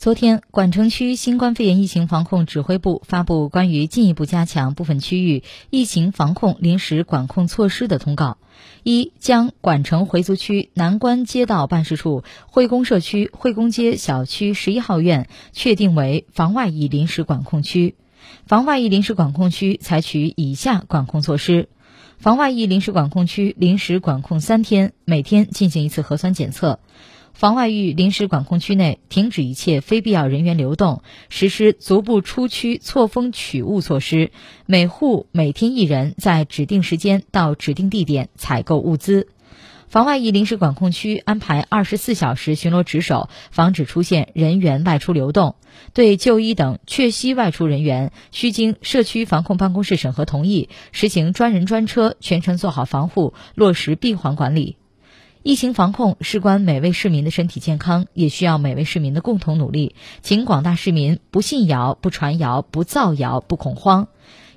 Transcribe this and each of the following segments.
昨天，管城区新冠肺炎疫情防控指挥部发布关于进一步加强部分区域疫情防控临时管控措施的通告：一、将管城回族区南关街道办事处惠工社区惠工街小区十一号院确定为防外疫临时管控区。防外疫临时管控区采取以下管控措施：防外疫临时管控区临时管控三天，每天进行一次核酸检测。防外域临时管控区内停止一切非必要人员流动，实施足不出区错峰取物措施。每户每天一人在指定时间到指定地点采购物资。防外域临时管控区安排二十四小时巡逻值守，防止出现人员外出流动。对就医等确需外出人员，需经社区防控办公室审核同意，实行专人专车，全程做好防护，落实闭环管理。疫情防控事关每位市民的身体健康，也需要每位市民的共同努力。请广大市民不信谣、不传谣、不造谣、不恐慌。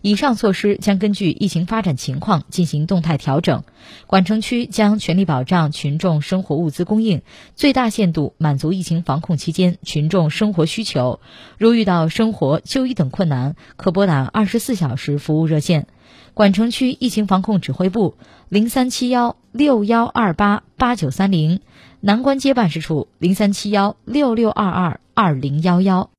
以上措施将根据疫情发展情况进行动态调整。管城区将全力保障群众生活物资供应，最大限度满足疫情防控期间群众生活需求。如遇到生活、就医等困难，可拨打二十四小时服务热线。管城区疫情防控指挥部零三七幺六幺二八八九三零，南关街办事处零三七幺六六二二二零幺幺。